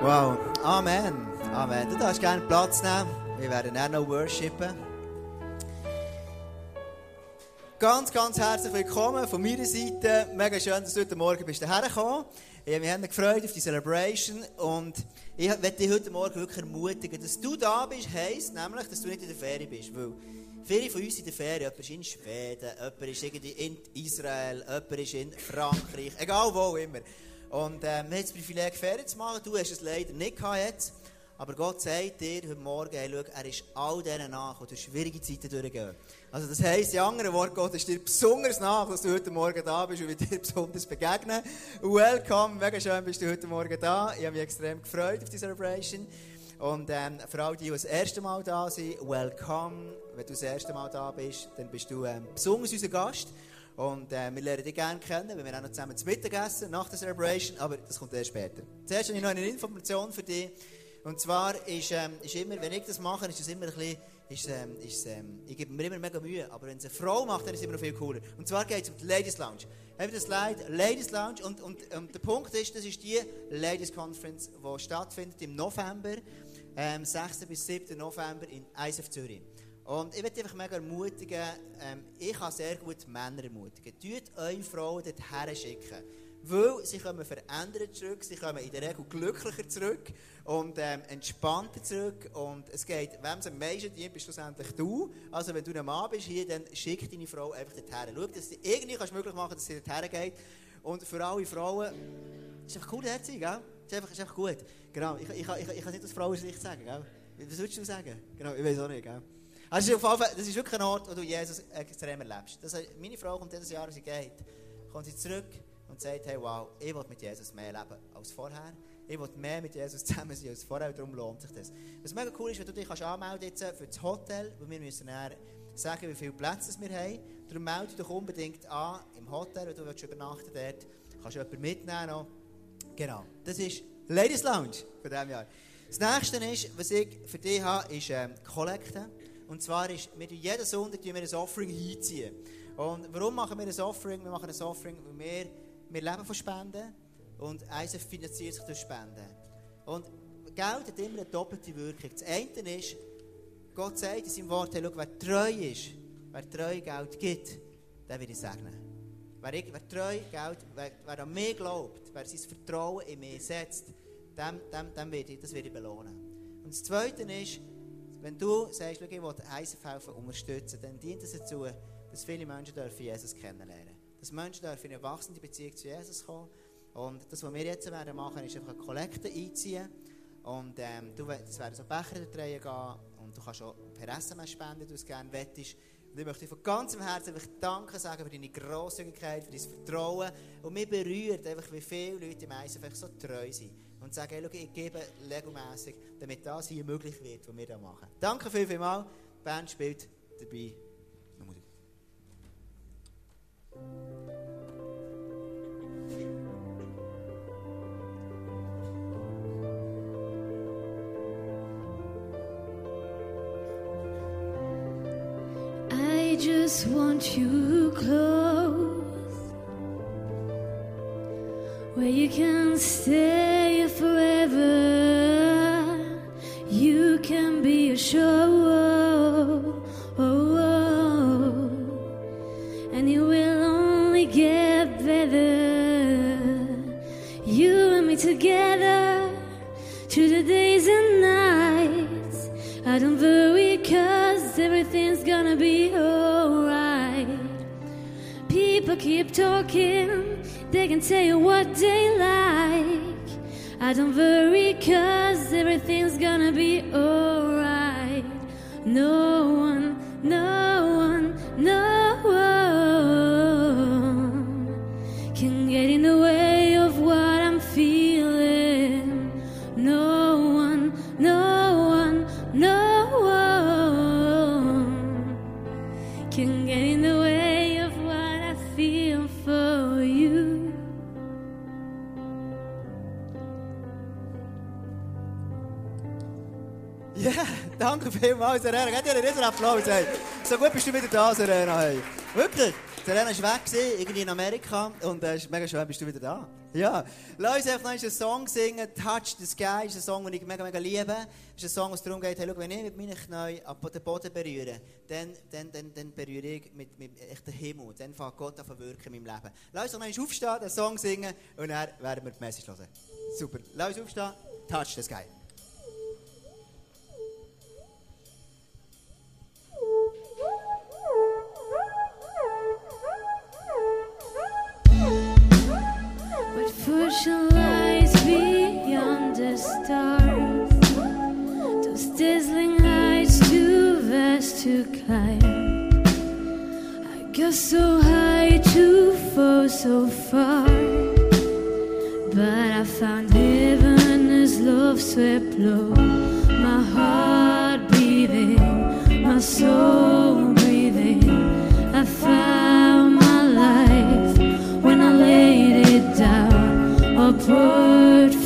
Wow. Amen. Amen. Du darfst gerne Platz nehmen. Wir werden auch noch worshipen. Ganz, ganz herzlich willkommen von meiner Seite. Mega schön, dass du heute Morgen bist hergekommen. Ja, wir haben uns gefreut auf die Celebration und ich werde dich heute Morgen wirklich ermutigen, dass du da bist, heisst nämlich, dass du nicht in der Ferien bist, weil viele von uns in der Ferien, jemand ist in Schweden, jemand ist in Israel, jemand ist in Frankreich, egal wo immer. Und äh, wir haben das Privileg, Ferien zu machen, du hast es leider nicht gehabt jetzt. Aber Gott sagt dir heute Morgen, hey, schau, er ist all denen nach, die durch schwierige Zeiten durchgehen. Also das heisst, in anderen Worten, Gott ist dir besonders nach, dass du heute Morgen da bist und wir dir besonders begegnen. Welcome, mega schön bist du heute Morgen da. Ich habe mich extrem gefreut auf die Celebration. Und ähm, für alle, die, das erste Mal da sind, welcome. Wenn du das erste Mal da bist, dann bist du ähm, besonders unser Gast. Und äh, wir lernen dich gerne kennen, weil wir auch noch zusammen zu Mittag essen, nach der Celebration, aber das kommt erst später. Zuerst habe ich noch eine Information für dich. Und zwar ist, ähm, ist immer, wenn ich das mache, ist es immer ein bisschen, ist, ähm, ist, ähm, ich gebe mir immer mega Mühe, aber wenn es eine Frau macht, dann ist es immer noch viel cooler. Und zwar geht es um die Ladies Lounge. Haben wir das Slide? Ladies Lounge. Und, und, und der Punkt ist, das ist die Ladies Conference, die stattfindet im November, ähm, 6. bis 7. November in ISF Zürich. Und ich möchte einfach mega ermutigen, ähm, ich kann sehr gut Männer ermutigen. Tut eure Frauen dorthin schicken. Weil sie kommen verändert zurück, sie kommen in der Regel glücklicher zurück und ähm, entspannter zurück. Und es geht, wem es am meisten dient, bist schlussendlich du. Also wenn du ein Mann bist hier, dann schick deine Frau einfach dorthin. Schau, dass sie irgendwie kannst möglich machen dass sie dorthin geht. Und für alle Frauen, ist einfach cool, sein, gell? Ist einfach, ist einfach gut. Genau, ich, ich, ich, ich kann nicht aus Frauensicht sagen, gell? Was würdest du sagen? Genau, ich weiß auch nicht, gell? Also auf Fall, das ist wirklich ein Ort, wo du Jesus extrem erlebst. Das, meine Frau kommt jedes Jahr, wenn sie geht, kommt sie zurück und sagt, hey, wow, ich will mit Jesus mehr leben als vorher. Ich will mehr mit Jesus zusammen sein als vorher, darum lohnt sich das. Was mega cool ist, wenn du dich kannst anmelden kannst für das Hotel, weil wir müssen dann sagen, wie viele Plätze wir haben. Darum melde dich unbedingt an im Hotel, wenn du willst übernachten dort. Kannst du jemanden mitnehmen noch. Genau, das ist Ladies Lounge von diesem Jahr. Das nächste ist, was ich für dich habe, ist ähm, Kollekte. Und zwar ist, wir jeden Sonntag wir ein Offering einziehen. Und warum machen wir ein Offering? Wir machen ein Offering, weil wir, wir leben von Spenden und ISF finanziert sich durch Spenden. Und Geld hat immer eine doppelte Wirkung. Das eine ist, Gott sagt in seinem Wort, hey, schau, wer treu ist, wer treu Geld gibt, der wird ich segnen. Wer, wer treu Geld, wer, wer an mich glaubt, wer sein Vertrauen in mich setzt, dem, dem, dem wird ich, das werde ich belohnen. Und das Zweite ist, wenn du sagst, ich will ISF helfen, unterstützen, dann dient es dazu, dass viele Menschen dürfen Jesus kennenlernen. Dass Menschen dürfen in eine wachsende Beziehung zu Jesus kommen. Und das, was wir jetzt werden machen, ist einfach eine Kollekte einziehen. Und ähm, du, es werden so Becher drehen gehen und du kannst auch per SMS spenden, wenn du es gerne wettest. Und ich möchte dir von ganzem Herzen Danke sagen für deine Grosszügigkeit, für dein Vertrauen. Und mich berührt einfach, wie viele Leute im ISF so treu sind und sagen, hey, schau, ich gebe regelmässig, damit das hier möglich wird, was wir hier machen. Danke viel, viel mal. Die Band spielt dabei. I just want you close where you can stay forever. You can be a show, oh, oh. and it will only get better. You and me together through the days and nights. I don't worry, cause everything's gonna be alright. People keep talking, they can tell you what they like. I don't worry, cause everything's gonna be alright. No one, no one, no danke vielmals, Serena. Gebt ihr einen riesen Applaus. Hey. So gut bist du wieder da, Serena. Hey. Wirklich. Serena war weg, irgendwie in Amerika. Und es äh, ist mega schön, bist du wieder da. Ja. Lass uns einfach noch einen Song singen. Touch the Sky ist ein Song, den ich mega, mega liebe. Es ist ein Song, es darum geht, hey, schau, wenn ich mit meinen Knien den Boden berühre, dann, dann, dann, dann berühre ich mit, mit echt den Himmel. Dann fängt Gott an zu wirken in meinem Leben. Lass uns noch einmal aufstehen, den Song singen und dann werden wir die Message hören. Super. Lass uns aufstehen. Touch the Sky. So high to fall so far. But I found heaven as love swept low. My heart beating, my soul breathing. I found my life when I laid it down upward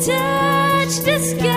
touch the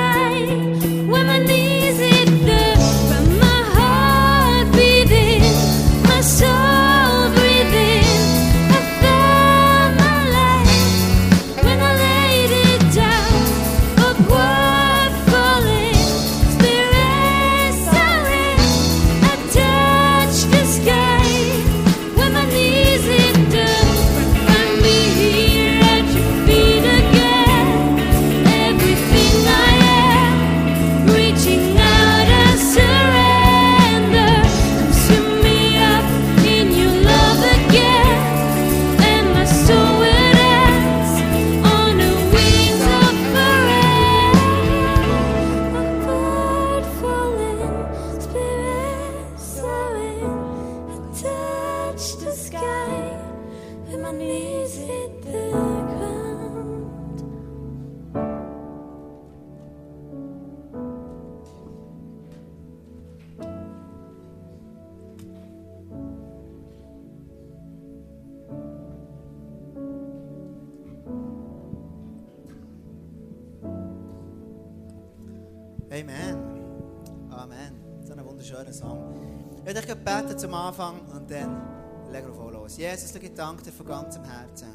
Amen. Amen. So ein wunderschöner Song. Ich werde euch beten zum Anfang und dann legen wir voll los. Jesus, ich danke dir von ganzem Herzen.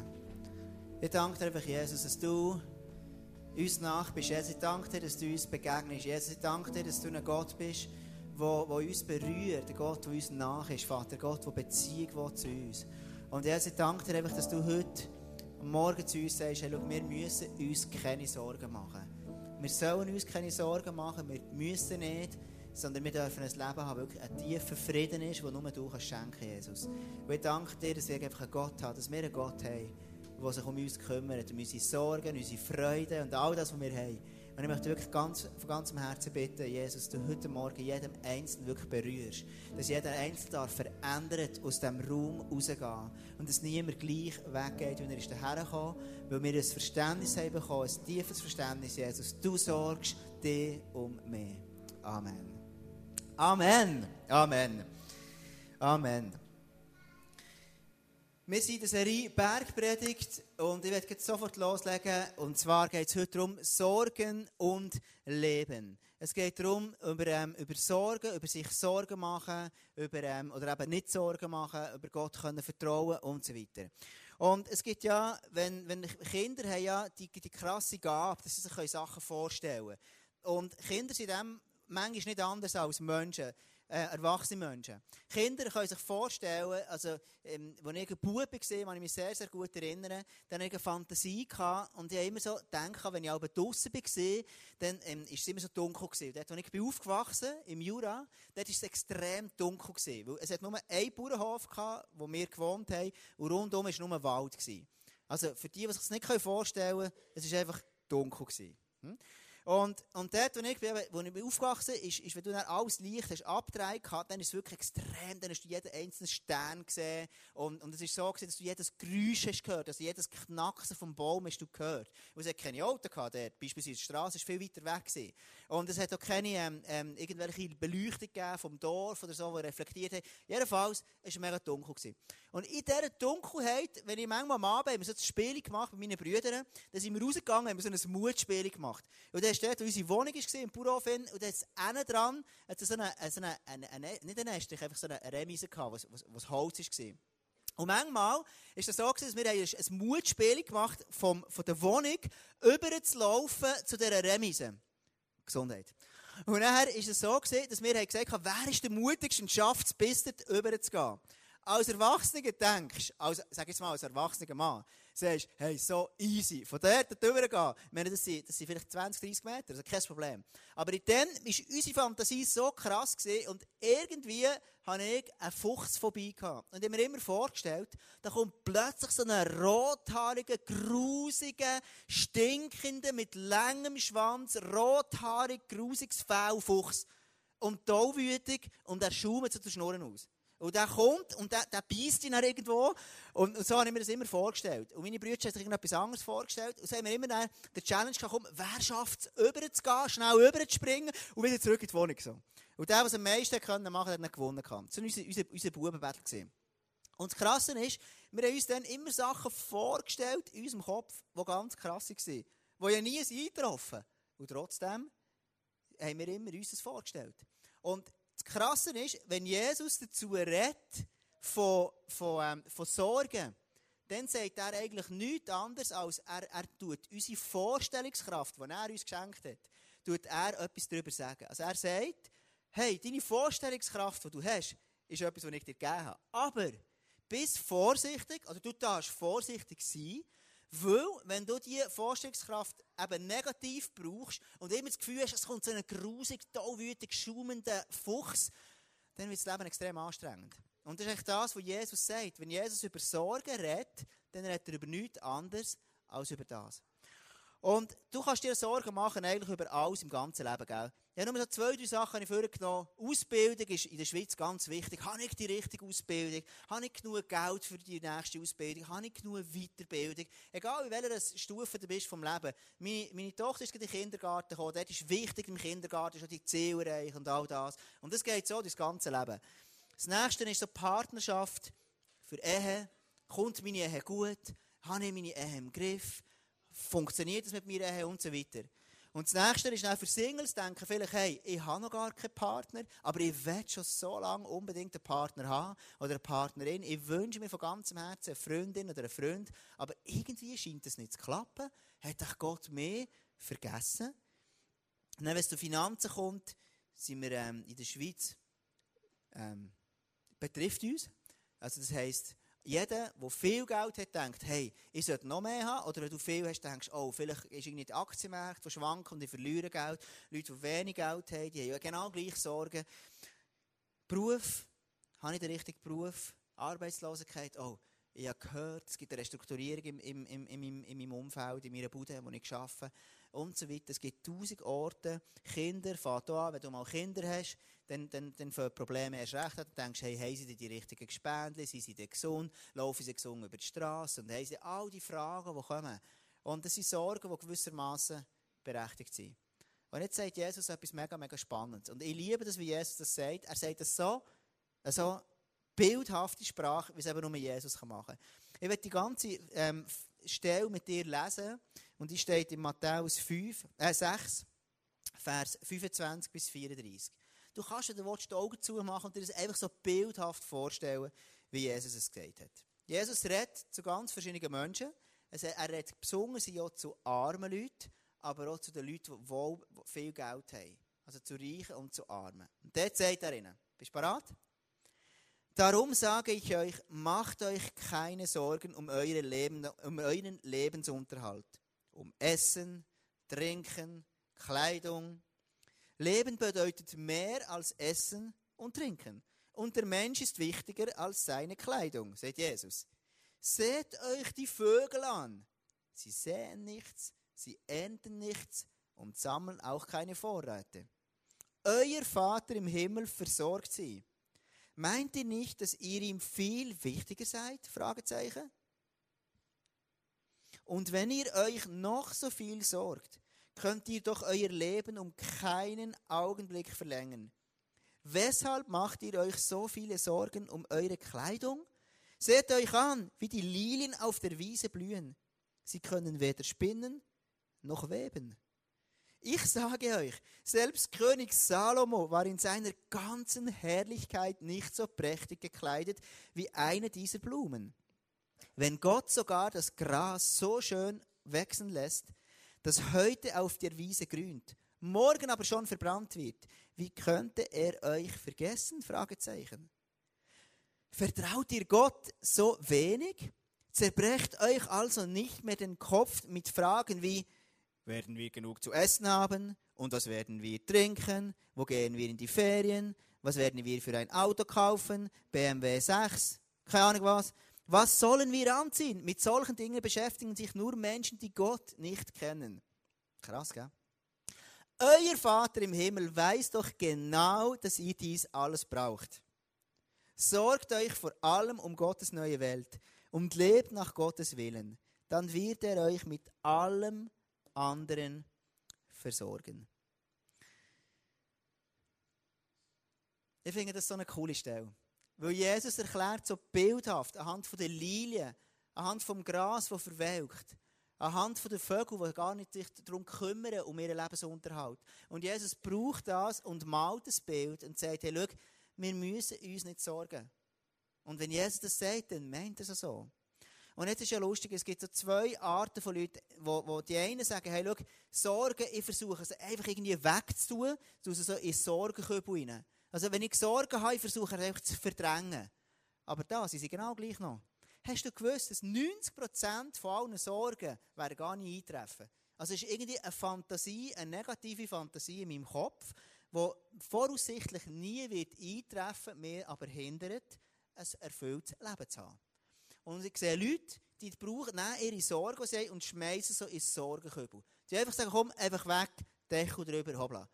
Ich danke dir einfach, Jesus, dass du uns nach bist. Jesus, ich danke dir, dass du uns begegnest. Jesus, ich danke dir, dass du ein Gott bist, der uns berührt, ein Gott, der uns nach ist, Vater, Gott, der Beziehung will zu uns. Und Jesus, ich danke dir einfach, dass du heute Morgen zu uns sagst, hey, schau, wir müssen uns keine Sorgen machen. Wir sollen uns keine Sorgen machen, wir müssen nicht, sondern wir dürfen ein Leben haben, wirklich ein tiefer Frieden ist, den nur du kannst schenken, Jesus. Und ich danke dir, dass wir einfach einen Gott haben, dass wir einen Gott haben, der sich um uns kümmert, um unsere Sorgen, unsere Freude und all das, was wir haben. Und ich möchte wirklich ganz, von ganzem Herzen bitten, Jesus, dass du heute Morgen jedem Einzelnen wirklich berührst. Dass jeder Einzelne darf verändert aus diesem Raum rausgehen. Und dass niemand gleich weggeht, wenn er ist dahergekommen weil wir ein Verständnis haben bekommen, ein tiefes Verständnis, Jesus. Du sorgst dich um mich. Amen. Amen. Amen. Amen. Wir sind in der Serie Bergpredigt und ich werde jetzt sofort loslegen. Und zwar geht es heute darum, Sorgen und Leben. Es geht darum, über, ähm, über Sorgen, über sich Sorgen machen, über, ähm, oder eben nicht Sorgen machen, über Gott können vertrauen und so weiter. Und es gibt ja, wenn, wenn Kinder haben ja die, die krasse Gabe, dass sie sich Sachen vorstellen können. Und Kinder sind dem manchmal nicht anders als Menschen äh, erwachsene Menschen. Kinder können sich vorstellen, also, ähm, als ich ein Bub war, kann ich mich sehr, sehr gut erinnern, dann hatte ich eine Fantasie gehabt und ich habe immer so gedacht, wenn ich auch draussen war, dann ähm, ist es immer so dunkel gewesen. Dort, als ich bin aufgewachsen im Jura, dort war es extrem dunkel gewesen, weil es hat nur einen Bauernhof gehabt, wo wir gewohnt haben und rundum war nur Wald gewesen. Also, für die, die sich das nicht vorstellen können, es war einfach dunkel gewesen. Hm? Und, und dort, wo ich, wo ich aufgewachsen bin, ist, ist, wenn du dann alles Licht hast abgedreht gehabt, dann ist es wirklich extrem, dann hast du jeden einzelnen Stern gesehen. Und, und es ist so gewesen, dass du jedes Geräusch hast gehört, also jedes Knacksen vom Baum hast du gehört. Und es hat keine Autos gehabt dort, beispielsweise die Straße ist viel weiter weg gewesen. Und es hat auch keine, ähm, ähm, irgendwelche Beleuchtung gegeben vom Dorf oder so, die reflektiert hat. Jedenfalls, es war mega dunkel gewesen. Und in dieser Dunkelheit, wenn ich manchmal am Abend, haben so ein Spiel gemacht mit meinen Brüdern, dann sind wir rausgegangen, haben wir so ein Mutspiel gemacht. Und dann ist dort, wo unsere Wohnung war, im Bauernhof, und dann innen dran, hat so eine, so eine, eine, eine, nicht eine Nest, einfach so eine Remise gehabt, was, was, was Holz war. Und manchmal ist es so gewesen, dass wir ein Mutspiel gemacht vom, von der Wohnung über zu laufen zu dieser Remise. Gesundheit. Und nachher ist es so gewesen, dass wir gesagt haben, wer ist der mutigste und schafft es, bis dort rüberzugehen als Erwachsener denkst, als, sag jetzt mal als erwachsener Mann, sagst, hey, so easy, von dort gehen. Ich das sind, das sind vielleicht 20, 30 Meter, also kein Problem. Aber in dem war unsere Fantasie so krass gewesen, und irgendwie hatte ich einen Fuchs vorbei gehabt. Und ich habe mir immer vorgestellt, da kommt plötzlich so ein rothaariger, grusiger, stinkender, mit langem Schwanz, rothaarig, grusiges Fellfuchs. Und tollwütig, und er schaumt so die Schnurren aus. Und der kommt und der, der beißt ihn dann irgendwo. Und, und, so habe ich mir das immer vorgestellt. Und meine Brüder haben sich irgendetwas anderes vorgestellt. Und so haben wir immer dann den Challenge gekommen, wer schafft es, rüber zu gehen, schnell rüber zu springen und wieder zurück in die Wohnung. So. Und der, was am meisten können machen, hat dann gewonnen. Das war unser, unser, unser Bubenbattle. Und das Krasse ist, wir haben uns dann immer Sachen vorgestellt in unserem Kopf, die ganz krass waren. Die ja nie eingetroffen Und trotzdem haben wir immer uns das vorgestellt. Und das Krasse ist, wenn Jesus dazu redet von, von, ähm, von Sorgen, dann sagt er eigentlich nichts anderes, als er, er tut unsere Vorstellungskraft, die er uns geschenkt hat, tut er etwas darüber sagen. Also er sagt, hey, deine Vorstellungskraft, die du hast, ist etwas, was ich dir gegeben habe. Aber bist vorsichtig, also du darfst vorsichtig sein, weil, wenn du diese Vorstellungskraft eben negativ brauchst und immer das Gefühl hast, es kommt so ein grusig, tollwütig, schaumender Fuchs, dann wird das Leben extrem anstrengend. Und das ist echt das, was Jesus sagt. Wenn Jesus über Sorgen redet, dann redet er über nichts anderes als über das. Und du kannst dir Sorgen machen eigentlich über alles im ganzen Leben, gell? Ich habe nur so zwei, drei Sachen vorgenommen. Ausbildung ist in der Schweiz ganz wichtig. Habe ich die richtige Ausbildung? Habe ich genug Geld für die nächste Ausbildung? Habe ich genug Weiterbildung? Egal in welcher Stufe du bist vom Leben. Meine, meine Tochter ist in den Kindergarten gekommen. Dort ist wichtig im Kindergarten, schon die Ziele erreichen und all das. Und das geht so das ganze Leben. Das nächste ist so Partnerschaft für Ehe. Kommt meine Ehe gut? Habe ich meine Ehe im Griff? Funktioniert das mit meiner Ehe und so weiter? Und das nächste ist dann für Singles denken vielleicht, hey, ich habe noch gar keinen Partner, aber ich will schon so lange unbedingt einen Partner haben oder eine Partnerin. Ich wünsche mir von ganzem Herzen eine Freundin oder einen Freund, aber irgendwie scheint das nicht zu klappen. Hat doch Gott mehr vergessen. Und dann, wenn es zu Finanzen kommt, sind wir ähm, in der Schweiz, ähm, betrifft uns. Also das heisst, jeder, der viel Geld hat, denkt, hey, ich sollte noch mehr haben. Oder wenn du viel hast, denkst oh, vielleicht ist irgendwie der Aktienmarkt, der schwankt und ich verliere Geld. Leute, die wenig Geld haben, die haben ja genau gleich Sorgen. Beruf, habe ich den richtigen Beruf? Arbeitslosigkeit, oh, ich habe gehört, es gibt eine Restrukturierung im, im, im, in meinem Umfeld, in meiner Bude, wo ich arbeite und so weiter. Es gibt tausend Orte. Kinder, fahrt an, wenn du mal Kinder hast, dann, dann, dann fangen Probleme erst recht an. Du denkst, hey, haben sie die richtigen Gespendli, sind sie denn gesund, laufen sie gesund über die Straße und haben sie all die Fragen, die kommen. Und das sind Sorgen, die gewissermaßen berechtigt sind. Und jetzt sagt Jesus etwas mega, mega Spannendes. Und ich liebe das, wie Jesus das sagt. Er sagt das so, so bildhafte Sprache, wie es eben nur Jesus machen kann. Ich werde die ganze ähm, Stelle mit dir lesen. Und die steht in Matthäus 5, äh 6, Vers 25 bis 34. Du kannst dir die Augen zumachen und dir das einfach so bildhaft vorstellen, wie Jesus es gesagt hat. Jesus redet zu ganz verschiedenen Menschen. Er redet besonders ja zu armen Leuten, aber auch zu den Leuten, die wohl viel Geld haben. Also zu Reichen und zu Armen. Und dort sagt er ihnen, bist du bereit? Darum sage ich euch, macht euch keine Sorgen um, eure Leben, um euren Lebensunterhalt, um Essen, Trinken, Kleidung. Leben bedeutet mehr als Essen und Trinken. Und der Mensch ist wichtiger als seine Kleidung, sagt Jesus. Seht euch die Vögel an. Sie säen nichts, sie ernten nichts und sammeln auch keine Vorräte. Euer Vater im Himmel versorgt sie. Meint ihr nicht, dass ihr ihm viel wichtiger seid? Fragezeichen. Und wenn ihr euch noch so viel sorgt, könnt ihr doch euer Leben um keinen Augenblick verlängern. Weshalb macht ihr euch so viele Sorgen um eure Kleidung? Seht euch an, wie die Lilien auf der Wiese blühen. Sie können weder spinnen noch weben. Ich sage euch, selbst König Salomo war in seiner ganzen Herrlichkeit nicht so prächtig gekleidet wie eine dieser Blumen. Wenn Gott sogar das Gras so schön wachsen lässt, das heute auf der Wiese grünt, morgen aber schon verbrannt wird, wie könnte er euch vergessen? Fragezeichen. Vertraut ihr Gott so wenig? Zerbrecht euch also nicht mehr den Kopf mit Fragen wie, werden wir genug zu essen haben? Und was werden wir trinken? Wo gehen wir in die Ferien? Was werden wir für ein Auto kaufen? BMW 6? Keine Ahnung was. Was sollen wir anziehen? Mit solchen Dingen beschäftigen sich nur Menschen, die Gott nicht kennen. Krass, gell? Euer Vater im Himmel weiß doch genau, dass ihr dies alles braucht. Sorgt euch vor allem um Gottes neue Welt und lebt nach Gottes Willen. Dann wird er euch mit allem anderen versorgen. Ich finde das so eine coole Stelle. Weil Jesus erklärt so bildhaft, anhand von den Lilien, anhand vom Gras, das verwelkt, anhand von den Vögeln, die gar nicht sich darum kümmern, um ihren Lebensunterhalt. Und Jesus braucht das und malt das Bild und sagt, hey, schau, wir müssen uns nicht sorgen. Und wenn Jesus das sagt, dann meint er es so. Und jetzt ist ja lustig, es gibt so zwei Arten von Leuten, wo, wo die einen sagen, hey, schau, Sorgen, ich versuche es einfach irgendwie wegzutun, du so in Sorgenkübel rein. Also wenn ich Sorgen habe, ich versuche es einfach zu verdrängen. Aber da sind sie genau gleich noch. Hast du gewusst, dass 90% von allen Sorgen werden gar nicht eintreffen? Also es ist irgendwie eine Fantasie, eine negative Fantasie in meinem Kopf, die voraussichtlich nie wird eintreffen, mir aber hindert, ein erfülltes Leben zu haben. Und ich sehe Leute, die brauchen, nehmen ihre Sorgen und schmeißen so ins Sorgenkübel. Die einfach sagen, komm, einfach weg, Deckel drüber, hoppla.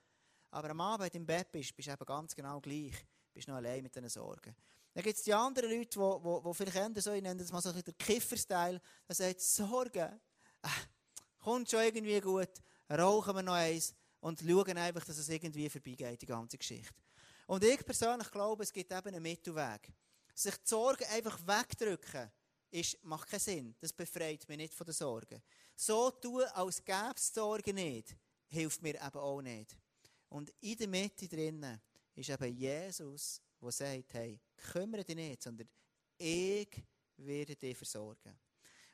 Aber am Abend im Bett bist, bist du eben ganz genau gleich. Bist noch allein mit diesen Sorgen. Dann gibt es die anderen Leute, die, die, die vielleicht ändern, so, ich nenne das mal so der Kiffer-Style, der sagt, Sorgen, äh, kommt schon irgendwie gut, rauchen wir noch eins und schauen einfach, dass es irgendwie vorbeigeht, die ganze Geschichte. Und ich persönlich glaube, es gibt eben einen Mittelweg. Sich die Sorgen einfach wegdrücken, ist, macht keinen Sinn. Das befreit mich nicht von den Sorgen. So tun, als gäbe es Sorgen nicht, hilft mir eben auch nicht. Und in der Mitte drinnen ist eben Jesus, der sagt, hey, kümmere dich nicht, sondern ich werde dich versorgen.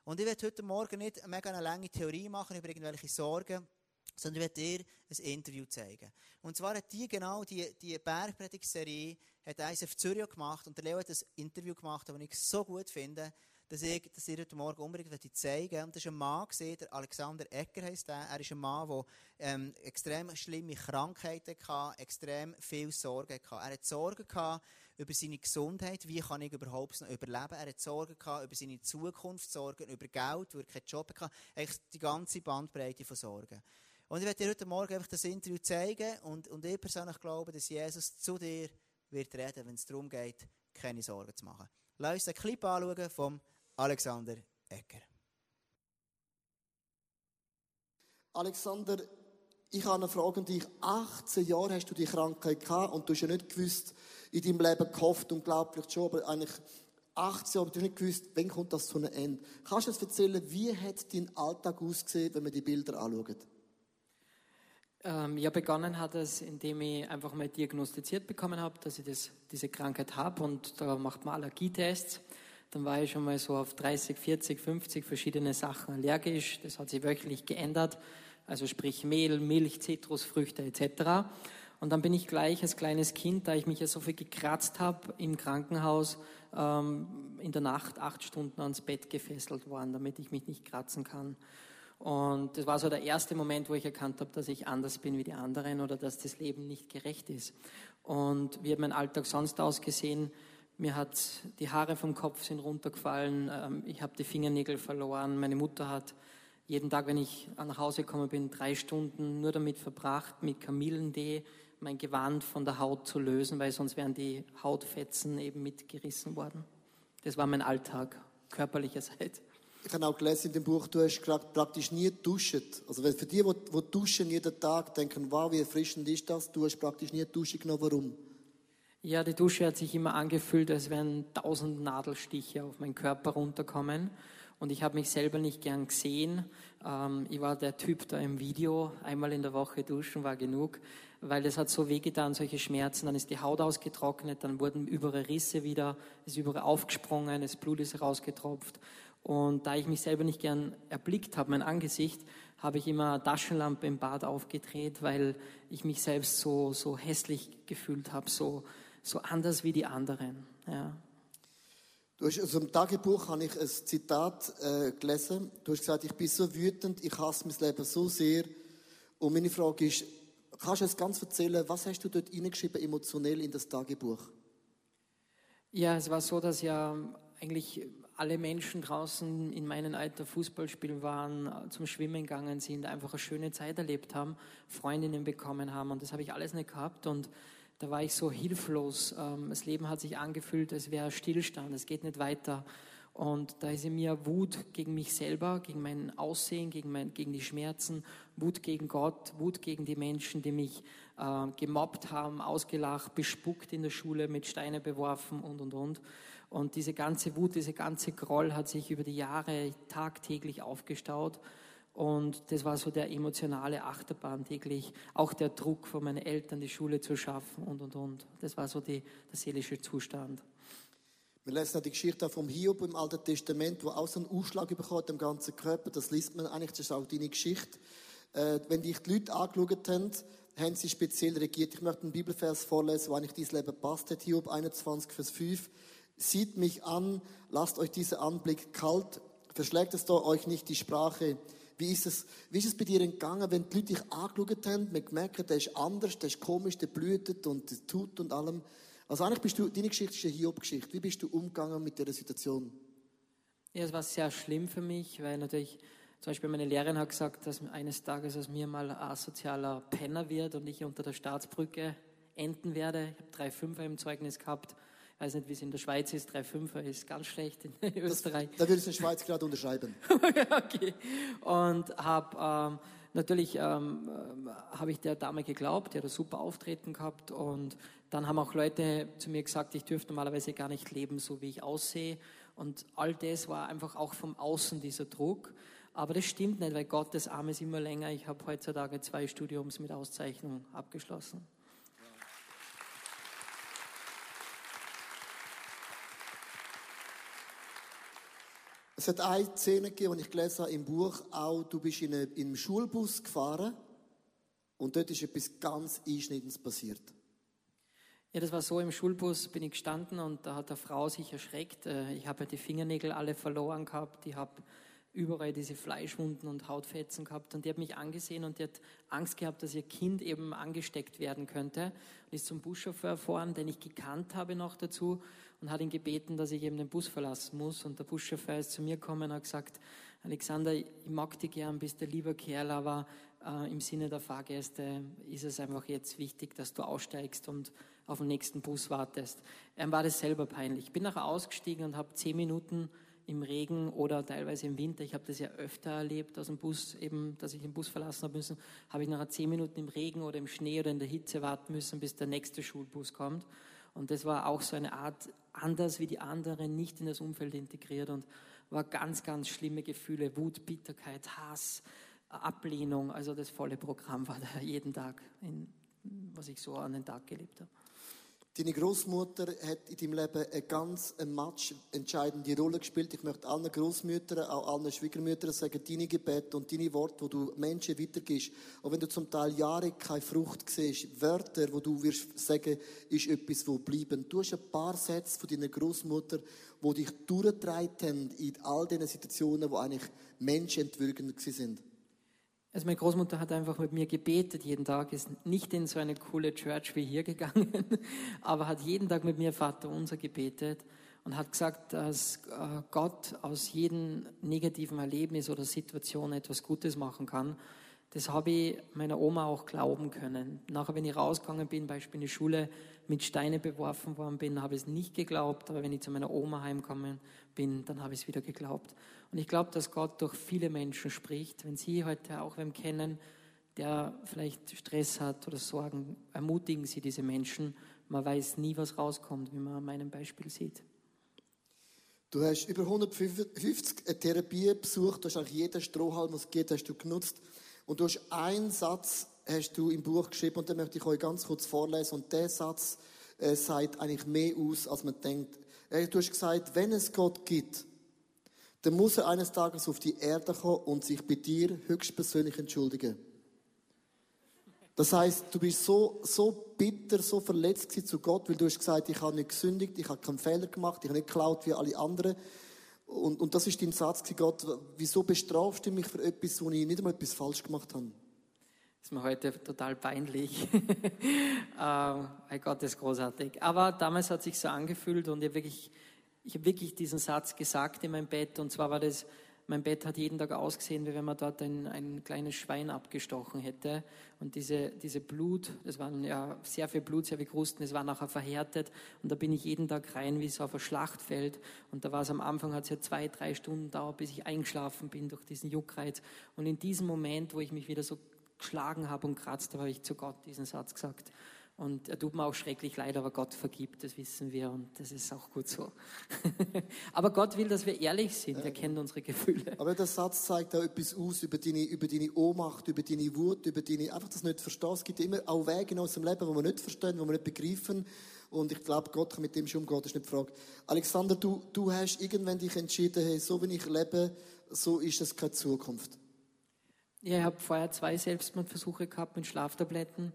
Und ich werde heute Morgen nicht eine mega lange Theorie machen über irgendwelche Sorgen. sondern ich werde dir ein Interview zeigen. Und zwar hat die genau, die, die Bergpredigtserie, hat eins auf Zürich gemacht und der Leo hat ein Interview gemacht, das ich so gut finde, dass ich, dass ich heute Morgen unbedingt zeigen möchte. Und das ist ein Mann der Alexander Ecker heisst der. Er ist ein Mann, der ähm, extrem schlimme Krankheiten hatte, extrem viel Sorgen hatte. Er hat Sorgen über seine Gesundheit, wie kann ich überhaupt noch überleben. Er hat Sorgen über seine Zukunft, Sorgen über Geld, wo er keinen Job hatte. Eigentlich die ganze Bandbreite von Sorgen. Und ich werde dir heute Morgen einfach das Interview zeigen und, und ich persönlich glaube, dass Jesus zu dir wird reden, wenn es darum geht, keine Sorgen zu machen. Lass uns einen Clip anschauen vom Alexander Ecker. Alexander, ich habe eine Frage an dich. 18 Jahre hast du die Krankheit gehabt und du hast ja nicht gewusst, in deinem Leben gehofft und glaubt vielleicht schon, aber eigentlich 18 Jahre, du hast nicht gewusst, wann kommt das zu einem Ende. Kannst du uns erzählen, wie hat dein Alltag ausgesehen, wenn man die Bilder anschaut? Ähm, ja, begonnen hat es, indem ich einfach mal diagnostiziert bekommen habe, dass ich das, diese Krankheit habe und da macht man Allergietests. Dann war ich schon mal so auf 30, 40, 50 verschiedene Sachen allergisch. Das hat sich wöchentlich geändert. Also sprich Mehl, Milch, Zitrusfrüchte etc. Und dann bin ich gleich als kleines Kind, da ich mich ja so viel gekratzt habe im Krankenhaus, ähm, in der Nacht acht Stunden ans Bett gefesselt worden, damit ich mich nicht kratzen kann. Und das war so der erste Moment, wo ich erkannt habe, dass ich anders bin wie die anderen oder dass das Leben nicht gerecht ist. Und wie hat mein Alltag sonst ausgesehen? Mir hat die Haare vom Kopf sind runtergefallen, ähm, ich habe die Fingernägel verloren. Meine Mutter hat jeden Tag, wenn ich nach Hause gekommen bin, drei Stunden nur damit verbracht, mit Kamillentee mein Gewand von der Haut zu lösen, weil sonst wären die Hautfetzen eben mitgerissen worden. Das war mein Alltag, körperlicherseits. Ich habe auch gelesen in dem Buch, du hast praktisch nie duscht. Also für die, die, duschen jeden Tag, denken, wow, wie erfrischend ist das? Du hast praktisch nie Dusche genommen. Warum? Ja, die Dusche hat sich immer angefühlt, als wären tausend Nadelstiche auf meinen Körper runterkommen. Und ich habe mich selber nicht gern gesehen. Ähm, ich war der Typ da im Video, einmal in der Woche duschen war genug, weil es hat so wehgetan, solche Schmerzen. Dann ist die Haut ausgetrocknet, dann wurden überall Risse wieder, ist überall aufgesprungen, das Blut ist rausgetropft. Und da ich mich selber nicht gern erblickt habe, mein Angesicht, habe ich immer eine Taschenlampe im Bad aufgedreht, weil ich mich selbst so, so hässlich gefühlt habe, so, so anders wie die anderen. Ja. Du hast, also im Tagebuch habe ich ein Zitat äh, gelesen. Du hast gesagt, ich bin so wütend, ich hasse mein Leben so sehr. Und meine Frage ist, kannst du uns ganz erzählen, was hast du dort hineingeschrieben, emotionell in das Tagebuch? Ja, es war so, dass ja eigentlich alle Menschen draußen in meinem Alter Fußball spielen waren, zum Schwimmen gegangen sind, einfach eine schöne Zeit erlebt haben, Freundinnen bekommen haben und das habe ich alles nicht gehabt und da war ich so hilflos. Ähm, das Leben hat sich angefühlt, als wäre Stillstand, es geht nicht weiter. Und da ist in mir Wut gegen mich selber, gegen mein Aussehen, gegen, mein, gegen die Schmerzen, Wut gegen Gott, Wut gegen die Menschen, die mich äh, gemobbt haben, ausgelacht, bespuckt in der Schule, mit Steine beworfen und, und, und. Und diese ganze Wut, diese ganze Groll hat sich über die Jahre tagtäglich aufgestaut. Und das war so der emotionale Achterbahn täglich. Auch der Druck von meinen Eltern, die Schule zu schaffen und, und, und. Das war so die, der seelische Zustand. Wir lesen auch die Geschichte vom Hiob im Alten Testament, wo auch so einen Ausschlag bekommt am ganzen Körper. Das liest man eigentlich, das ist auch deine Geschichte. Äh, wenn dich die Leute angeschaut haben, haben sie speziell reagiert. Ich möchte einen Bibelvers vorlesen, wo eigentlich dein Leben passt. Hiob 21, Vers 5. Sieht mich an, lasst euch dieser Anblick kalt, verschlägt es doch euch nicht die Sprache. Wie ist es, wie ist es bei dir entgangen, wenn die Leute dich angeschaut haben, man gemerkt, der ist anders, der ist komisch, der blühtet und der tut und allem. Also eigentlich bist du, deine Geschichte ist eine Hiob-Geschichte. Wie bist du umgegangen mit dieser Situation? Ja, es war sehr schlimm für mich, weil natürlich, zum Beispiel meine Lehrerin hat gesagt, dass eines Tages aus mir mal ein asozialer Penner wird und ich unter der Staatsbrücke enden werde. Ich habe drei Fünfer im Zeugnis gehabt weiß nicht, wie es in der Schweiz ist, 3,5er ist ganz schlecht in Österreich. Das, da würde ich in der Schweiz gerade unterschreiben. okay. Und habe ähm, natürlich ähm, äh, habe ich der Dame geglaubt, die hat ein super Auftreten gehabt und dann haben auch Leute zu mir gesagt, ich dürfte normalerweise gar nicht leben, so wie ich aussehe. Und all das war einfach auch vom Außen dieser Druck. Aber das stimmt nicht, weil Gottes Arm ist immer länger. Ich habe heutzutage zwei Studiums mit Auszeichnung abgeschlossen. Es hat eine Szene gegeben, die ich gelesen habe im Buch, auch du bist in, einem Schulbus gefahren Und dort ist etwas ganz Einschneidendes passiert. Ja, das war so, im Schulbus bin ich gestanden und da hat eine Frau sich erschreckt. Äh, Ich habe die Fingernägel alle verloren gehabt, ich habe überall diese Fleischwunden und Hautfetzen gehabt und die hat mich angesehen und die hat Angst gehabt, dass ihr Kind eben angesteckt werden könnte und ist zum Buschauffeur gefahren, den ich gekannt habe noch dazu und hat ihn gebeten, dass ich eben den Bus verlassen muss und der Buschauffeur ist zu mir gekommen und hat gesagt, Alexander, ich mag dich gern, bist der lieber Kerl, aber äh, im Sinne der Fahrgäste ist es einfach jetzt wichtig, dass du aussteigst und auf den nächsten Bus wartest. Er war das selber peinlich. Ich bin nachher ausgestiegen und habe zehn Minuten im Regen oder teilweise im Winter, ich habe das ja öfter erlebt aus dem Bus, eben, dass ich den Bus verlassen habe müssen, habe ich nachher zehn Minuten im Regen oder im Schnee oder in der Hitze warten müssen, bis der nächste Schulbus kommt. Und das war auch so eine Art anders wie die anderen, nicht in das Umfeld integriert und war ganz, ganz schlimme Gefühle, Wut, Bitterkeit, Hass, Ablehnung. Also das volle Programm war da jeden Tag, in, was ich so an den Tag gelebt habe. Deine Großmutter hat in deinem Leben eine ganz eine match entscheidende Rolle gespielt. Ich möchte allen Großmüttern, auch allen Schwiegermüttern sagen, deine Gebete und deine Worte, wo du Menschen weitergibst, auch wenn du zum Teil Jahre keine Frucht siehst, Wörter, wo du wirst sagen, ist etwas, wo bleiben. Du hast ein paar Sätze von deiner Großmutter, wo dich durchgetragen haben in all diesen Situationen, wo eigentlich menschentwürdigend sind. Also meine Großmutter hat einfach mit mir gebetet jeden Tag, ist nicht in so eine coole Church wie hier gegangen, aber hat jeden Tag mit mir Vater unser gebetet und hat gesagt, dass äh, Gott aus jedem negativen Erlebnis oder Situation etwas Gutes machen kann. Das habe ich meiner Oma auch glauben können. Nachher, wenn ich rausgegangen bin, Beispiel in die Schule, mit Steine beworfen worden bin, habe ich es nicht geglaubt, aber wenn ich zu meiner Oma heimgekommen bin, dann habe ich es wieder geglaubt. Und ich glaube, dass Gott durch viele Menschen spricht. Wenn Sie heute auch wem kennen, der vielleicht Stress hat oder Sorgen, ermutigen Sie diese Menschen. Man weiß nie, was rauskommt, wie man an meinem Beispiel sieht. Du hast über 150 Therapien besucht, du hast eigentlich jeden Strohhalm, was geht, hast du genutzt. Und du hast einen Satz hast du im Buch geschrieben und den möchte ich euch ganz kurz vorlesen. Und der Satz äh, sagt eigentlich mehr aus, als man denkt. Äh, du hast gesagt, wenn es Gott gibt, dann muss er eines Tages auf die Erde kommen und sich bei dir höchstpersönlich entschuldigen. Das heißt, du bist so, so bitter, so verletzt zu Gott, weil du hast gesagt, ich habe nicht gesündigt, ich habe keinen Fehler gemacht, ich habe nicht geklaut wie alle anderen. Und, und das ist dein Satz, Gott, wieso bestrafst du mich für etwas, wo ich nicht einmal etwas falsch gemacht habe? Das ist mir heute total peinlich. ähm, Gott ist großartig. Aber damals hat sich so angefühlt und ich wirklich, ich habe wirklich diesen Satz gesagt in meinem Bett. Und zwar war das, mein Bett hat jeden Tag ausgesehen, wie wenn man dort ein, ein kleines Schwein abgestochen hätte. Und diese, diese Blut, das waren ja sehr viel Blut, sehr viel Krusten, es war nachher verhärtet. Und da bin ich jeden Tag rein, wie so auf ein Schlachtfeld. Und da war es am Anfang, hat es ja zwei, drei Stunden dauert, bis ich eingeschlafen bin durch diesen Juckreiz. Und in diesem Moment, wo ich mich wieder so geschlagen habe und kratzt, habe ich zu Gott diesen Satz gesagt. Und er tut mir auch schrecklich leid, aber Gott vergibt, das wissen wir und das ist auch gut so. aber Gott will, dass wir ehrlich sind, er kennt unsere Gefühle. Aber der Satz zeigt auch etwas aus über deine, über deine Ohnmacht, über deine Wut, über deine, einfach das nicht verstehen. Es gibt immer auch Wege in unserem Leben, wo wir nicht verstehen, wo wir nicht begreifen. Und ich glaube, Gott kann mit dem schon umgehen, das ist nicht die Frage. Alexander, du, du hast irgendwann dich entschieden, hey, so wie ich lebe, so ist es keine Zukunft. Ja, ich habe vorher zwei Selbstmordversuche gehabt mit Schlaftabletten.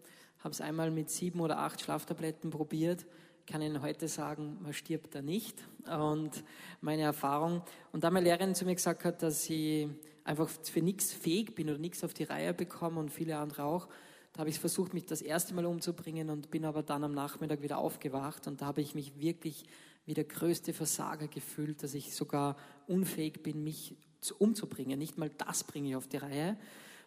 Habe es einmal mit sieben oder acht Schlaftabletten probiert. Kann Ihnen heute sagen, man stirbt da nicht. Und meine Erfahrung. Und da meine Lehrerin zu mir gesagt hat, dass ich einfach für nichts fähig bin oder nichts auf die Reihe bekomme und viele andere auch, da habe ich versucht, mich das erste Mal umzubringen und bin aber dann am Nachmittag wieder aufgewacht und da habe ich mich wirklich wie der größte Versager gefühlt, dass ich sogar unfähig bin, mich umzubringen. Nicht mal das bringe ich auf die Reihe.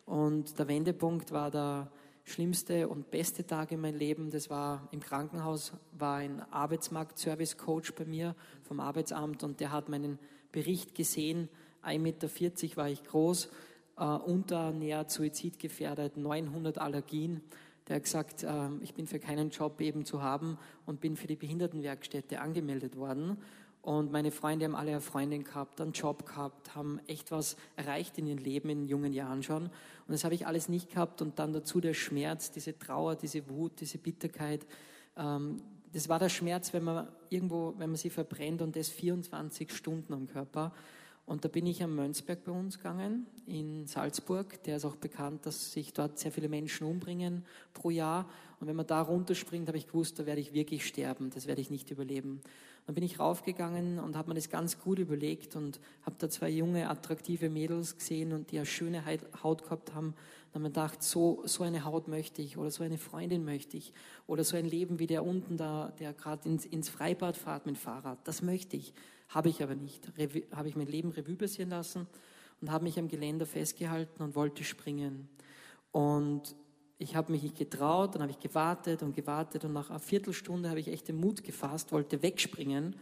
Und der Wendepunkt war der schlimmste und beste Tag in meinem Leben. Das war im Krankenhaus, war ein Arbeitsmarkt-Service-Coach bei mir vom Arbeitsamt und der hat meinen Bericht gesehen. 1,40 Meter war ich groß, äh, unterernährt, suizidgefährdet, 900 Allergien. Der hat gesagt, äh, ich bin für keinen Job eben zu haben und bin für die Behindertenwerkstätte angemeldet worden. Und meine Freunde haben alle eine Freundin gehabt, einen Job gehabt, haben echt was erreicht in ihrem Leben in jungen Jahren schon. Und das habe ich alles nicht gehabt. Und dann dazu der Schmerz, diese Trauer, diese Wut, diese Bitterkeit. Ähm, das war der Schmerz, wenn man irgendwo, wenn man sie verbrennt und das 24 Stunden am Körper. Und da bin ich am Mönzberg bei uns gegangen, in Salzburg. Der ist auch bekannt, dass sich dort sehr viele Menschen umbringen pro Jahr. Und wenn man da runterspringt, habe ich gewusst, da werde ich wirklich sterben. Das werde ich nicht überleben. Dann bin ich raufgegangen und habe mir das ganz gut überlegt und habe da zwei junge, attraktive Mädels gesehen und die eine schöne Haut gehabt haben. Dann habe ich gedacht, so, so eine Haut möchte ich oder so eine Freundin möchte ich oder so ein Leben wie der unten da, der gerade ins, ins Freibad fährt mit dem Fahrrad. Das möchte ich. Habe ich aber nicht. Habe ich mein Leben Revue passieren lassen und habe mich am Geländer festgehalten und wollte springen. Und ich habe mich nicht getraut, dann habe ich gewartet und gewartet und nach einer Viertelstunde habe ich echt den Mut gefasst, wollte wegspringen und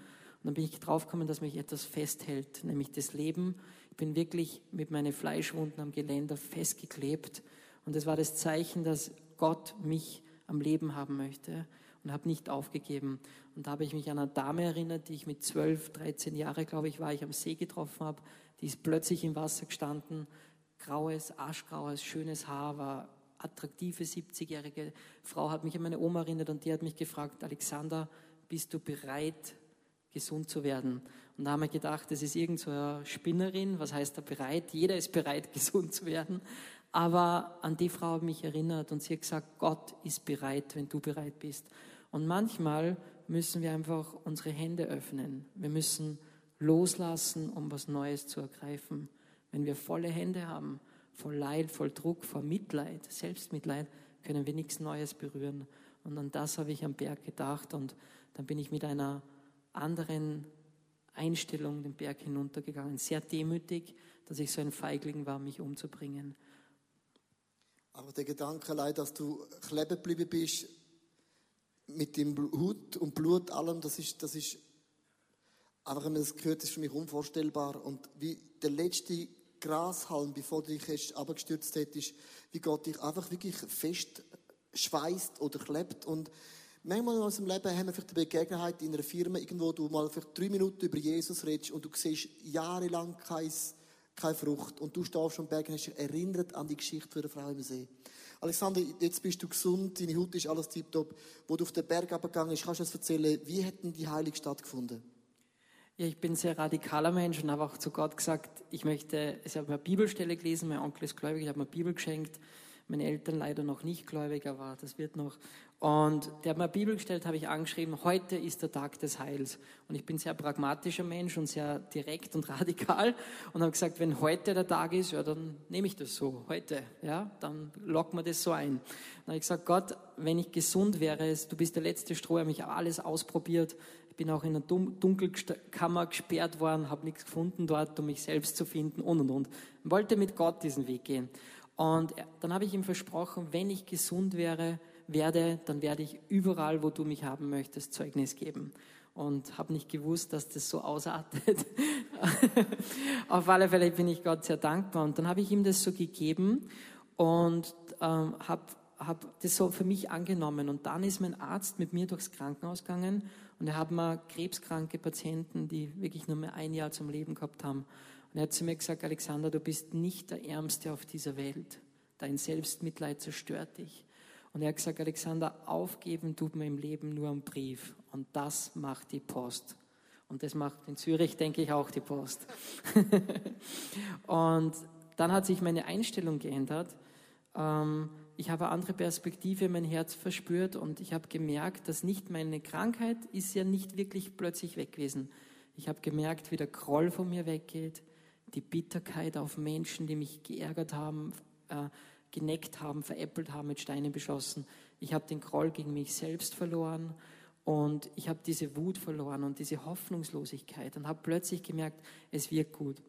dann bin ich draufgekommen, dass mich etwas festhält, nämlich das Leben. Ich bin wirklich mit meinen Fleischwunden am Geländer festgeklebt und das war das Zeichen, dass Gott mich am Leben haben möchte und habe nicht aufgegeben. Und da habe ich mich an eine Dame erinnert, die ich mit 12, 13 Jahren, glaube ich, war ich am See getroffen habe. Die ist plötzlich im Wasser gestanden, graues, aschgraues, schönes Haar, war attraktive 70-jährige Frau hat mich an meine Oma erinnert und die hat mich gefragt, Alexander, bist du bereit, gesund zu werden? Und da haben wir gedacht, das ist irgend so eine Spinnerin, was heißt da bereit? Jeder ist bereit, gesund zu werden. Aber an die Frau habe ich mich erinnert und sie hat gesagt, Gott ist bereit, wenn du bereit bist. Und manchmal müssen wir einfach unsere Hände öffnen. Wir müssen loslassen, um was Neues zu ergreifen. Wenn wir volle Hände haben, voll Leid, voll Druck, voll Mitleid, Selbstmitleid, können wir nichts Neues berühren. Und an das habe ich am Berg gedacht und dann bin ich mit einer anderen Einstellung den Berg hinuntergegangen. Sehr demütig, dass ich so ein Feigling war, mich umzubringen. Aber der Gedanke allein, dass du kleben geblieben bist, mit dem Hut und Blut allem, das ist, das ist einfach, wenn man das gehört, ist für mich unvorstellbar. Und wie der letzte Grashalm, bevor du dich abgestürzt hättest, wie Gott dich einfach wirklich fest schweißt oder klebt. Und manchmal in unserem Leben haben wir vielleicht die Begegnung in einer Firma, irgendwo du mal vielleicht drei Minuten über Jesus redest und du siehst jahrelang kein, keine Frucht. Und du stehst am Berg und hast dich erinnert an die Geschichte von der Frau im See. Alexander, jetzt bist du gesund, deine Haut ist alles tiptop. Wo du auf den Berg abgegangen bist, kannst du uns erzählen, wie hat denn die Heilung stattgefunden? Ja, ich bin ein sehr radikaler Mensch und habe auch zu Gott gesagt, ich möchte, ich habe eine Bibelstelle gelesen, mein Onkel ist gläubig, ich habe mir eine Bibel geschenkt, meine Eltern leider noch nicht gläubig, aber das wird noch. Und der hat mir Bibel gestellt, habe ich angeschrieben, heute ist der Tag des Heils. Und ich bin sehr pragmatischer Mensch und sehr direkt und radikal und habe gesagt, wenn heute der Tag ist, ja, dann nehme ich das so, heute, ja, dann locken wir das so ein. Dann habe ich gesagt, Gott, wenn ich gesund wäre, du bist der letzte Stroh, ich habe alles ausprobiert, bin auch in einer Dunkelkammer gesperrt worden, habe nichts gefunden dort, um mich selbst zu finden und und und. Wollte mit Gott diesen Weg gehen. Und dann habe ich ihm versprochen, wenn ich gesund wäre, werde, dann werde ich überall, wo du mich haben möchtest, Zeugnis geben. Und habe nicht gewusst, dass das so ausartet. Auf alle Fälle bin ich Gott sehr dankbar. Und dann habe ich ihm das so gegeben und ähm, habe hab das so für mich angenommen. Und dann ist mein Arzt mit mir durchs Krankenhaus gegangen und er hat mir krebskranke Patienten, die wirklich nur mehr ein Jahr zum Leben gehabt haben. Und er hat zu mir gesagt, Alexander, du bist nicht der Ärmste auf dieser Welt. Dein Selbstmitleid zerstört dich. Und er hat gesagt, Alexander, aufgeben tut man im Leben nur am Brief. Und das macht die Post. Und das macht in Zürich, denke ich, auch die Post. und dann hat sich meine Einstellung geändert. Ähm, ich habe eine andere Perspektive in mein Herz verspürt und ich habe gemerkt, dass nicht meine Krankheit ist ja nicht wirklich plötzlich weg gewesen. Ich habe gemerkt, wie der Groll von mir weggeht, die Bitterkeit auf Menschen, die mich geärgert haben, äh, geneckt haben, veräppelt haben, mit Steinen beschossen. Ich habe den Groll gegen mich selbst verloren und ich habe diese Wut verloren und diese Hoffnungslosigkeit und habe plötzlich gemerkt, es wird gut.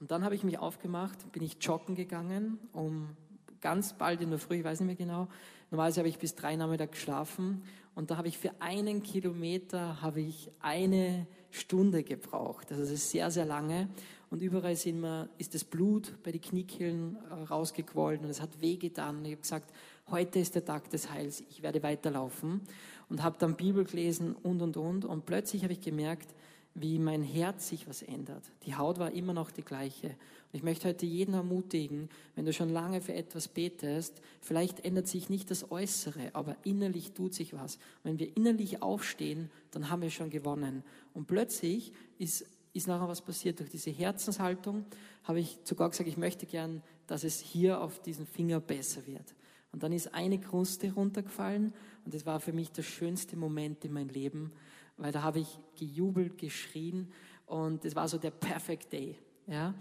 Und dann habe ich mich aufgemacht, bin ich joggen gegangen, um ganz bald in der Früh, ich weiß nicht mehr genau. Normalerweise habe ich bis drei Nachmittag geschlafen und da habe ich für einen Kilometer habe ich eine Stunde gebraucht. Also das ist sehr, sehr lange und überall sind wir, ist das Blut bei den Kniekehlen äh, rausgequollen und es hat wehgetan. Ich habe gesagt, heute ist der Tag des Heils, ich werde weiterlaufen und habe dann Bibel gelesen und und und und plötzlich habe ich gemerkt, wie mein Herz sich was ändert. Die Haut war immer noch die gleiche. Und ich möchte heute jeden ermutigen, wenn du schon lange für etwas betest, vielleicht ändert sich nicht das Äußere, aber innerlich tut sich was. wenn wir innerlich aufstehen, dann haben wir schon gewonnen. Und plötzlich ist ist nachher was passiert. Durch diese Herzenshaltung habe ich zu Gott gesagt, ich möchte gern, dass es hier auf diesem Finger besser wird. Und dann ist eine Kruste runtergefallen und das war für mich der schönste Moment in meinem Leben, weil da habe ich gejubelt, geschrien und es war so der Perfect Day. Ja?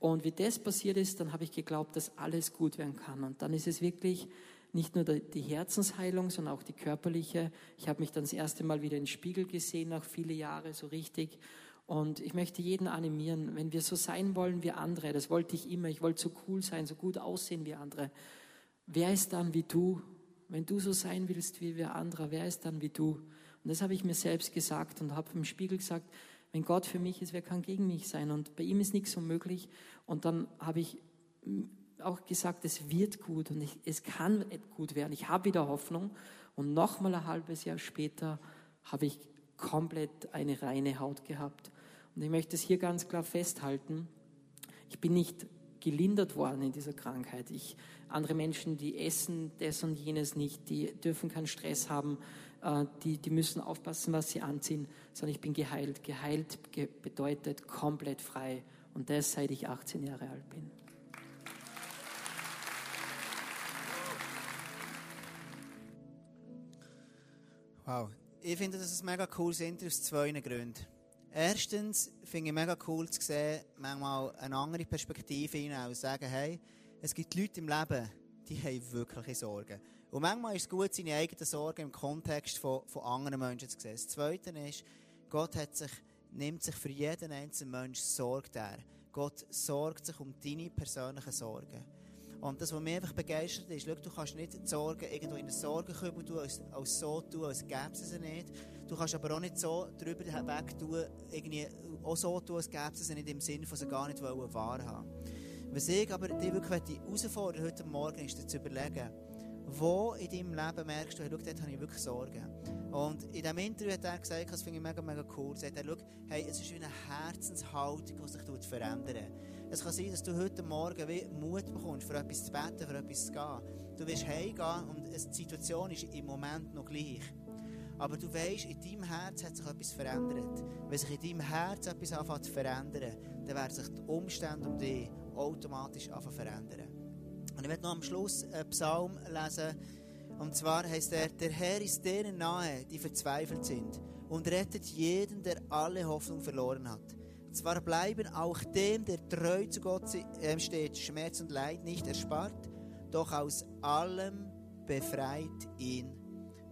Und wie das passiert ist, dann habe ich geglaubt, dass alles gut werden kann. Und dann ist es wirklich nicht nur die Herzensheilung, sondern auch die körperliche. Ich habe mich dann das erste Mal wieder in den Spiegel gesehen, nach vielen Jahren so richtig. Und ich möchte jeden animieren, wenn wir so sein wollen wie andere, das wollte ich immer, ich wollte so cool sein, so gut aussehen wie andere. Wer ist dann wie du? Wenn du so sein willst wie wir andere, wer ist dann wie du? Und das habe ich mir selbst gesagt und habe im Spiegel gesagt, wenn Gott für mich ist, wer kann gegen mich sein? Und bei ihm ist nichts unmöglich. Und dann habe ich auch gesagt, es wird gut und ich, es kann gut werden. Ich habe wieder Hoffnung. Und nochmal ein halbes Jahr später habe ich komplett eine reine Haut gehabt. Und ich möchte es hier ganz klar festhalten. Ich bin nicht gelindert worden in dieser Krankheit. Ich, andere Menschen, die essen das und jenes nicht, die dürfen keinen Stress haben, äh, die, die müssen aufpassen, was sie anziehen, sondern ich bin geheilt. Geheilt bedeutet komplett frei und das seit ich 18 Jahre alt bin. Wow. Ich finde das ein mega cooles Intro aus zwei Gründen. Erstens finde ich mega cool zu sehen, manchmal eine andere Perspektive hinein und sagen, hey, es gibt Leute im Leben, die haben wirkliche Sorgen. Und manchmal ist es gut, seine eigenen Sorgen im Kontext von, von anderen Menschen zu sehen. Das Zweite ist, Gott hat sich, nimmt sich für jeden einzelnen Menschen Sorge der. Gott sorgt sich um deine persönlichen Sorgen. Und das, was mich einfach begeistert ist, schau, du kannst nicht die Sorgen irgendwo in einen Sorgenkübel tun, als, als so tun, als gäbe es sie nicht. Du kannst aber auch nicht so drüber hinweg tun, irgendwie auch so tun, als gäbe es sie nicht im Sinne von sie gar nicht wahrhaben Was ich aber dich wirklich herausfordern heute Morgen ist, dir zu überlegen, wo in deinem Leben merkst du, hey, schau, dort habe ich wirklich Sorgen. Und in diesem Interview hat er gesagt, das finde ich mega, mega cool, sagt er, schau, hey, es ist wie eine Herzenshaltung, die sich verändert. Es kann sein, dass du heute Morgen Mut bekommst, für etwas zu beten, für etwas zu gehen. Du wirst heimgehen und die Situation ist im Moment noch gleich. Aber du weißt, in deinem Herz hat sich etwas verändert. Wenn sich in deinem Herz etwas anfängt zu verändern, dann werden sich die Umstände um dich automatisch anfangen verändern. Und ich werde noch am Schluss einen Psalm lesen. Und zwar heißt er, der Herr ist denen nahe, die verzweifelt sind und rettet jeden, der alle Hoffnung verloren hat. Zwar bleiben auch dem, der treu zu Gott ähm, steht, Schmerz und Leid nicht erspart, doch aus allem befreit ihn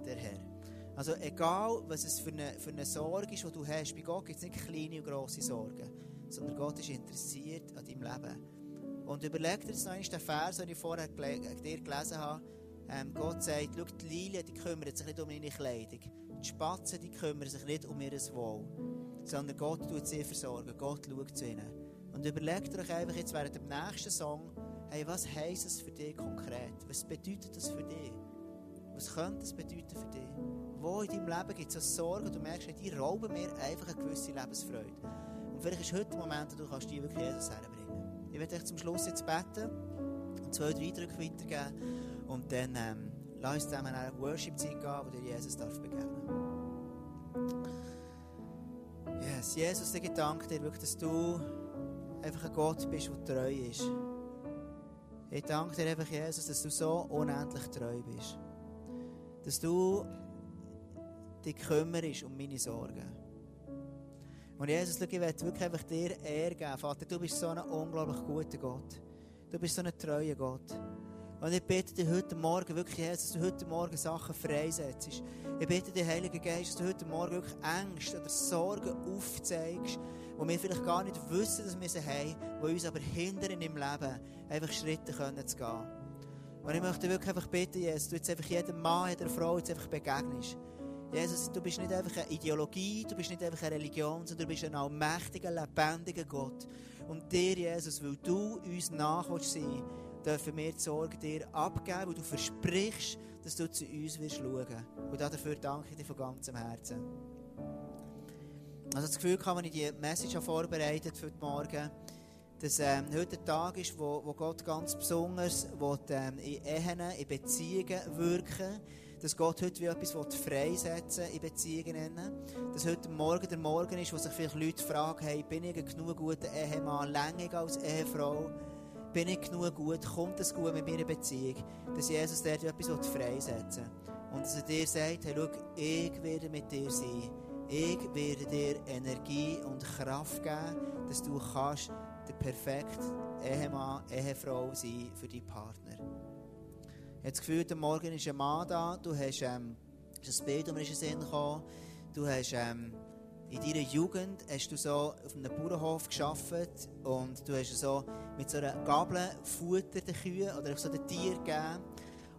der Herr. Also egal, was es für eine, für eine Sorge ist, die du hast, bei Gott gibt es nicht kleine und grosse Sorgen, sondern Gott ist interessiert an deinem Leben. Und überleg dir jetzt noch einmal den Vers, den ich vorher dir gelesen habe. Ähm, Gott sagt, schau, die Lilien, die kümmern sich nicht um ihre Kleidung. Die Spatzen, die kümmern sich nicht um ihr Wohl sondern Gott tut sie versorgen, Gott schaut zu ihnen. Und überlegt euch einfach jetzt während dem nächsten Song, hey, was heisst es für dich konkret? Was bedeutet das für dich? Was könnte es bedeuten für dich? Wo in deinem Leben gibt es so Sorgen, du merkst, die rauben mir einfach eine gewisse Lebensfreude. Und vielleicht ist heute der Moment, wo du kannst die wirklich Jesus herbringen. Ich werde euch zum Schluss jetzt beten und zwei, drei Eindrücke weitergeben und dann ähm, lass uns zusammen eine Worship-Zeit gehen, wo dir Jesus darf begegnen Yes, Jesus, ich danke dir wirklich, dass du einfach ein Gott bist, der treu ist. Ich danke dir einfach, Jesus, dass du so unendlich treu bist. Dass du dich kümmerst um meine Sorgen. Und Jesus, ich will wirklich einfach dir Ehre geben. Vater, du bist so ein unglaublich guter Gott. Du bist so ein treuer Gott. Und ich bitte dich heute Morgen wirklich, Jesus, dass du heute Morgen Sachen freisetzt. Ich bitte dich, Heiliger Geist, dass du heute Morgen wirklich Ängste oder Sorgen aufzeigst, wo wir vielleicht gar nicht wissen, dass wir sie haben, die uns aber hindern im Leben, einfach Schritte können zu gehen. Und ich möchte wirklich einfach bitten, Jesus, du jetzt einfach jedem Mann, jeder Frau jetzt einfach begegnest. Jesus, du bist nicht einfach eine Ideologie, du bist nicht einfach eine Religion, sondern du bist ein allmächtiger, lebendiger Gott. Und dir, Jesus, weil du uns nach sein dürfen wir die Sorge dir abgeben, und du versprichst, dass du zu uns wirst schauen. Und dafür danke ich dir von ganzem Herzen. Also das Gefühl kann, wenn ich die Message vorbereitet für Morgen, dass ähm, heute ein Tag ist, wo, wo Gott ganz besonders will, ähm, in Ehen, in Beziehungen wirken dass Gott heute wie etwas freisetzen in Beziehungen. Dass heute Morgen der Morgen ist, wo sich vielleicht Leute fragen, hey, bin ich ein genug guter Ehemann, längig als Ehefrau? Bin ich genug gut? Kommt es gut mit meiner Beziehung? Dass Jesus dort etwas freisetzen will. Und dass er dir sagt, hey, schau, ich werde mit dir sein. Ich werde dir Energie und Kraft geben, dass du kannst der perfekte Ehemann, Ehefrau sein für deinen Partner. Ich habe das Gefühl, heute Morgen ist ein Mann da, du hast ähm, ein Bild, mir in den Sinn gekommen. Du hast ähm, in deiner Jugend hast du so auf einem Bauernhof geschafft und du hast so mit so einer Gabel Futter den Kühen oder so den Tieren gegeben.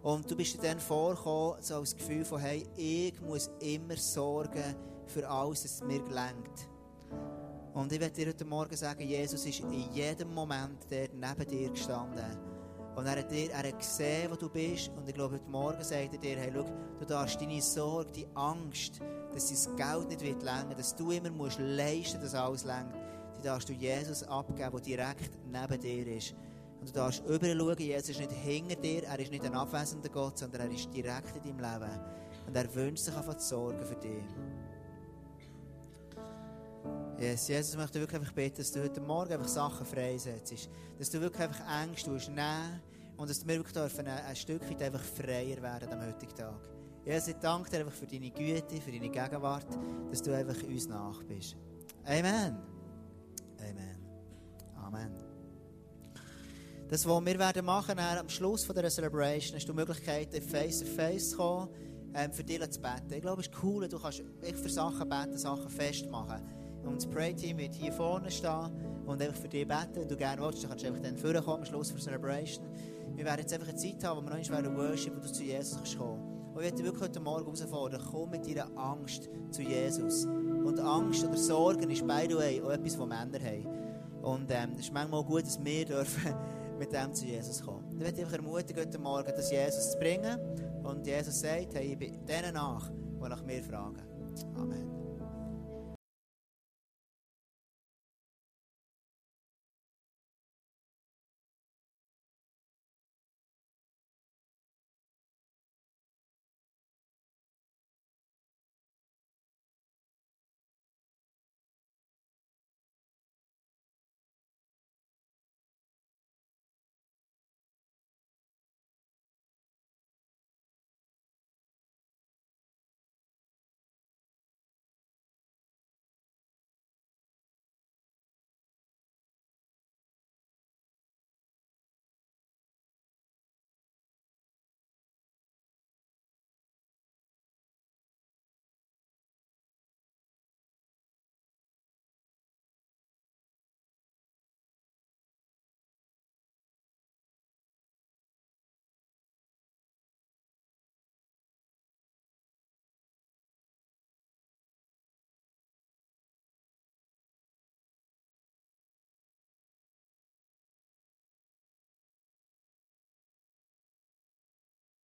Und du bist dir dann vorgekommen, so als Gefühl von, hey, ich muss immer sorgen für alles, es mir gelingt. Und ich werde dir heute Morgen sagen, Jesus ist in jedem Moment der neben dir gestanden. Und er hat, dir, er hat gesehen, wo du bist. Und ich glaube, heute Morgen sagt er dir, hey, schau, du darfst deine Sorge, die Angst, dass dein Geld nicht wird länger, dass du immer musst leisten, dass alles längt, die darfst du Jesus abgeben, der direkt neben dir ist. Und du darfst überall schauen, Jesus ist nicht hinter dir, er ist nicht ein abwesender Gott, sondern er ist direkt in deinem Leben. Und er wünscht sich einfach zu sorgen für dich. Yes, Jesus möchte wirklich einfach beten, dass du heute Morgen einfach Sachen freisetzt. Dass du wirklich einfach Ängste nehmen und dass wir wirklich ein, ein Stückchen einfach freier werden am heutigen Tag. Jesus, ich danke dir einfach für deine Güte, für deine Gegenwart, dass du einfach uns nach bist. Amen. Amen. Amen. Das, was wir werden machen am Schluss von dieser Celebration, hast du die Möglichkeit, face to face zu kommen, ähm, für dich zu beten. Ich glaube, es ist cool, du kannst für Sachen beten, Sachen festmachen. Und das Pray-Team wird hier vorne stehen und einfach für dich beten. Wenn du gerne willst, dann kannst du einfach dann vorkommen, am Schluss für Celebration. Wir werden jetzt einfach eine Zeit haben, wo wir noch einmal Worship, wo du zu Jesus kannst kommen. Und ich möchte wirklich heute Morgen herausfordern, komm mit deiner Angst zu Jesus. Und Angst oder Sorgen ist, by the way, auch etwas, was Männer haben. Und ähm, es ist manchmal gut, dass wir dürfen mit dem zu Jesus kommen. Ich möchte einfach ermutigen, heute Morgen das Jesus zu bringen. Und Jesus sagt, hey, ich bin denen nach, die nach mir fragen. Amen.